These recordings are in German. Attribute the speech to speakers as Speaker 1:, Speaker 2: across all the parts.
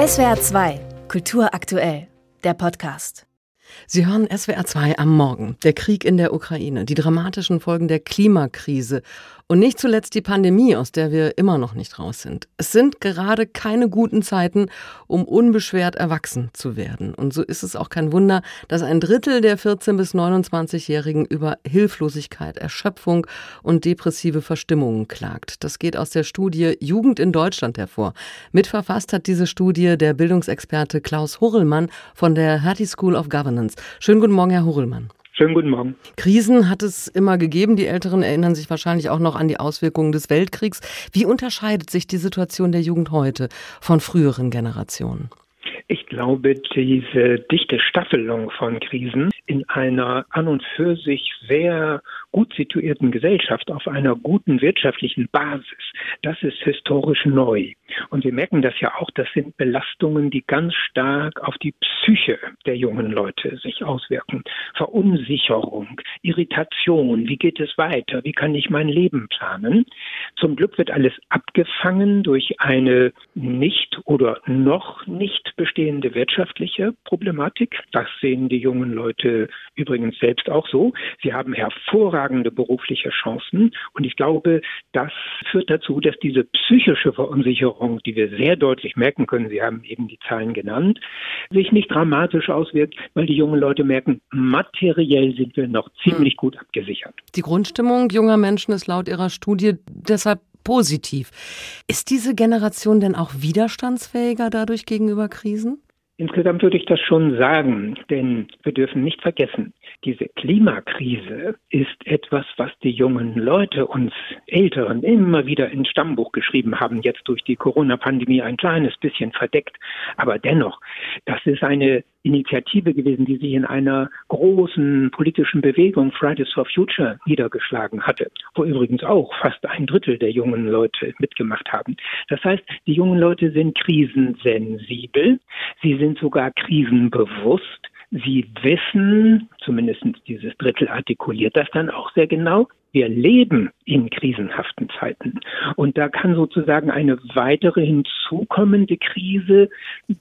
Speaker 1: SWR 2, Kultur aktuell, der Podcast.
Speaker 2: Sie hören SWR 2 am Morgen. Der Krieg in der Ukraine, die dramatischen Folgen der Klimakrise und nicht zuletzt die Pandemie, aus der wir immer noch nicht raus sind. Es sind gerade keine guten Zeiten, um unbeschwert erwachsen zu werden. Und so ist es auch kein Wunder, dass ein Drittel der 14- bis 29-Jährigen über Hilflosigkeit, Erschöpfung und depressive Verstimmungen klagt. Das geht aus der Studie Jugend in Deutschland hervor. Mitverfasst hat diese Studie der Bildungsexperte Klaus Hurrellmann von der Hattie School of Governance. Schönen guten Morgen, Herr Hurrellmann.
Speaker 3: Schönen guten Morgen.
Speaker 2: Krisen hat es immer gegeben. Die Älteren erinnern sich wahrscheinlich auch noch an die Auswirkungen des Weltkriegs. Wie unterscheidet sich die Situation der Jugend heute von früheren Generationen?
Speaker 3: Ich glaube, diese dichte Staffelung von Krisen in einer an und für sich sehr gut situierten Gesellschaft auf einer guten wirtschaftlichen Basis, das ist historisch neu. Und wir merken das ja auch, das sind Belastungen, die ganz stark auf die Psyche der jungen Leute sich auswirken. Verunsicherung, Irritation, wie geht es weiter, wie kann ich mein Leben planen? Zum Glück wird alles abgefangen durch eine nicht oder noch nicht bestehende wirtschaftliche Problematik. Das sehen die jungen Leute übrigens selbst auch so. Sie haben hervorragende berufliche Chancen und ich glaube, das führt dazu, dass diese psychische Verunsicherung, die wir sehr deutlich merken können, Sie haben eben die Zahlen genannt, sich nicht dramatisch auswirkt, weil die jungen Leute merken, materiell sind wir noch ziemlich gut abgesichert.
Speaker 2: Die Grundstimmung junger Menschen ist laut Ihrer Studie deshalb positiv. Ist diese Generation denn auch widerstandsfähiger dadurch gegenüber Krisen?
Speaker 3: Insgesamt würde ich das schon sagen, denn wir dürfen nicht vergessen, diese Klimakrise ist etwas, was die jungen Leute, uns Älteren, immer wieder ins Stammbuch geschrieben haben, jetzt durch die Corona-Pandemie ein kleines bisschen verdeckt. Aber dennoch, das ist eine Initiative gewesen, die sich in einer großen politischen Bewegung Fridays for Future niedergeschlagen hatte, wo übrigens auch fast ein Drittel der jungen Leute mitgemacht haben. Das heißt, die jungen Leute sind krisensensibel, sie sind sogar krisenbewusst, sie wissen, zumindest dieses Drittel artikuliert das dann auch sehr genau, wir leben in krisenhaften Zeiten. Und da kann sozusagen eine weitere hinzukommende Krise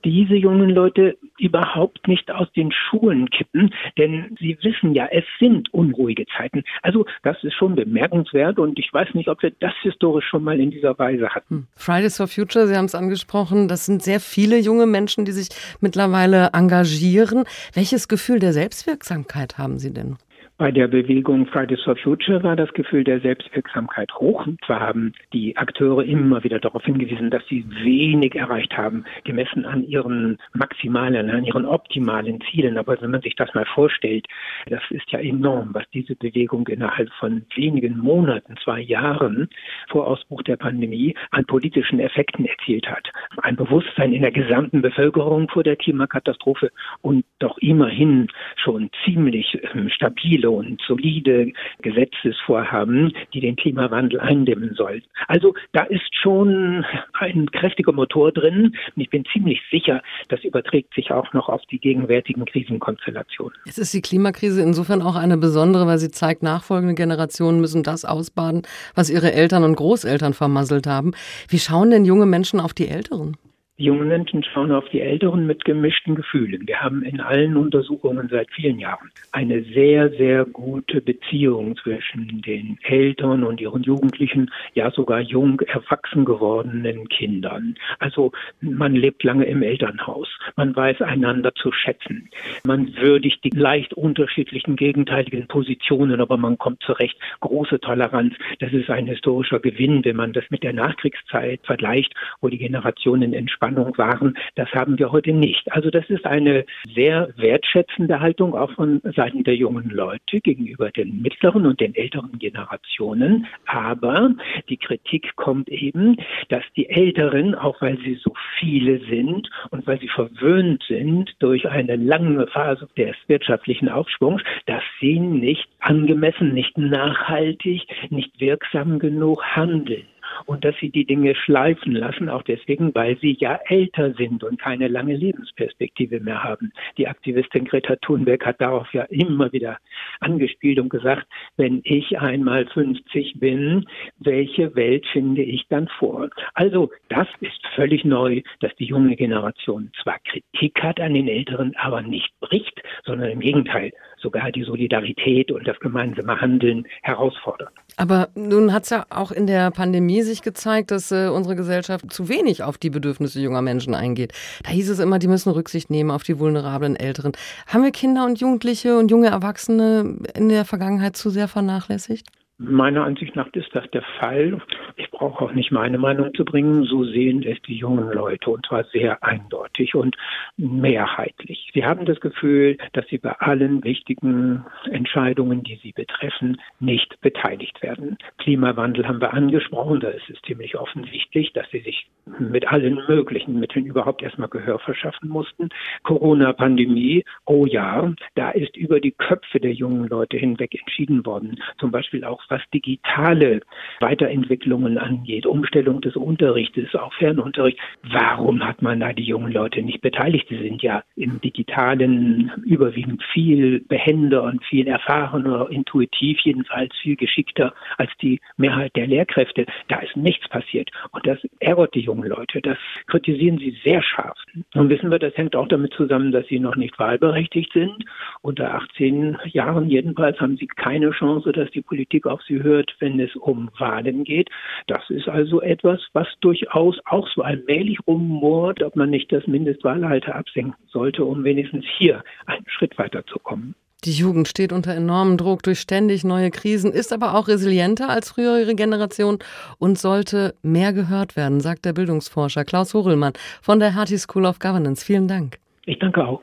Speaker 3: diese jungen Leute überhaupt nicht aus den Schulen kippen, denn sie wissen ja, es sind unruhige Zeiten. Also das ist schon bemerkenswert und ich weiß nicht, ob wir das historisch schon mal in dieser Weise hatten. Hm.
Speaker 2: Fridays for Future, Sie haben es angesprochen, das sind sehr viele junge Menschen, die sich mittlerweile engagieren. Welches Gefühl der Selbstwirksamkeit haben Sie denn?
Speaker 3: Bei der Bewegung Fridays for Future war das Gefühl der Selbstwirksamkeit hoch. Und zwar haben die Akteure immer wieder darauf hingewiesen, dass sie wenig erreicht haben, gemessen an ihren maximalen, an ihren optimalen Zielen. Aber wenn man sich das mal vorstellt, das ist ja enorm, was diese Bewegung innerhalb von wenigen Monaten, zwei Jahren vor Ausbruch der Pandemie an politischen Effekten erzielt hat. Ein Bewusstsein in der gesamten Bevölkerung vor der Klimakatastrophe und doch immerhin schon ziemlich ähm, stabile und solide Gesetzesvorhaben, die den Klimawandel eindämmen sollen. Also da ist schon ein kräftiger Motor drin und ich bin ziemlich sicher, das überträgt sich auch noch auf die gegenwärtigen Krisenkonstellationen.
Speaker 2: Jetzt ist die Klimakrise insofern auch eine besondere, weil sie zeigt, nachfolgende Generationen müssen das ausbaden, was ihre Eltern und Großeltern vermasselt haben. Wie schauen denn junge Menschen auf die Älteren?
Speaker 3: Die jungen Menschen schauen auf die Älteren mit gemischten Gefühlen. Wir haben in allen Untersuchungen seit vielen Jahren eine sehr, sehr gute Beziehung zwischen den Eltern und ihren Jugendlichen, ja sogar jung erwachsen gewordenen Kindern. Also man lebt lange im Elternhaus. Man weiß einander zu schätzen. Man würdigt die leicht unterschiedlichen gegenteiligen Positionen, aber man kommt zurecht. Große Toleranz. Das ist ein historischer Gewinn, wenn man das mit der Nachkriegszeit vergleicht, wo die Generationen entspannt Spannung waren. Das haben wir heute nicht. Also das ist eine sehr wertschätzende Haltung auch von Seiten der jungen Leute gegenüber den mittleren und den älteren Generationen. Aber die Kritik kommt eben, dass die Älteren, auch weil sie so viele sind und weil sie verwöhnt sind durch eine lange Phase des wirtschaftlichen Aufschwungs, dass sie nicht angemessen, nicht nachhaltig, nicht wirksam genug handeln. Und dass sie die Dinge schleifen lassen, auch deswegen, weil sie ja älter sind und keine lange Lebensperspektive mehr haben. Die Aktivistin Greta Thunberg hat darauf ja immer wieder angespielt und gesagt, wenn ich einmal 50 bin, welche Welt finde ich dann vor? Also das ist völlig neu, dass die junge Generation zwar Kritik hat an den Älteren, aber nicht bricht, sondern im Gegenteil sogar die Solidarität und das gemeinsame Handeln herausfordert.
Speaker 2: Aber nun hat es ja auch in der Pandemie sich gezeigt, dass äh, unsere Gesellschaft zu wenig auf die Bedürfnisse junger Menschen eingeht. Da hieß es immer, die müssen Rücksicht nehmen auf die vulnerablen Älteren. Haben wir Kinder und Jugendliche und junge Erwachsene in der Vergangenheit zu sehr vernachlässigt?
Speaker 3: Meiner Ansicht nach ist das der Fall. Ich brauche auch nicht meine Meinung zu bringen. So sehen es die jungen Leute und zwar sehr eindeutig und mehrheitlich. Sie haben das Gefühl, dass sie bei allen wichtigen Entscheidungen, die sie betreffen, nicht beteiligt werden. Klimawandel haben wir angesprochen. Da ist es ziemlich offensichtlich, dass sie sich mit allen möglichen Mitteln überhaupt erstmal Gehör verschaffen mussten. Corona-Pandemie, oh ja, da ist über die Köpfe der jungen Leute hinweg entschieden worden. Zum Beispiel auch was digitale Weiterentwicklungen angeht, Umstellung des Unterrichtes, auch Fernunterricht. Warum hat man da die jungen Leute nicht beteiligt? Sie sind ja im Digitalen überwiegend viel behender und viel erfahrener, intuitiv jedenfalls viel geschickter als die Mehrheit der Lehrkräfte. Da ist nichts passiert. Und das ärgert die jungen Leute. Das kritisieren sie sehr scharf. Nun wissen wir, das hängt auch damit zusammen, dass sie noch nicht wahlberechtigt sind. Unter 18 Jahren jedenfalls haben sie keine Chance, dass die Politik auf sie hört, wenn es um Wahlen geht. Das ist also etwas, was durchaus auch so allmählich rummort, ob man nicht das Mindestwahlalter absenken sollte, um wenigstens hier einen Schritt weiterzukommen.
Speaker 2: Die Jugend steht unter enormem Druck durch ständig neue Krisen, ist aber auch resilienter als frühere Generationen und sollte mehr gehört werden, sagt der Bildungsforscher Klaus Horelmann von der Hertie School of Governance. Vielen Dank.
Speaker 3: Ich danke auch.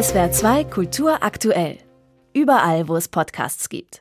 Speaker 1: SWR 2 Kultur aktuell. Überall, wo es Podcasts gibt.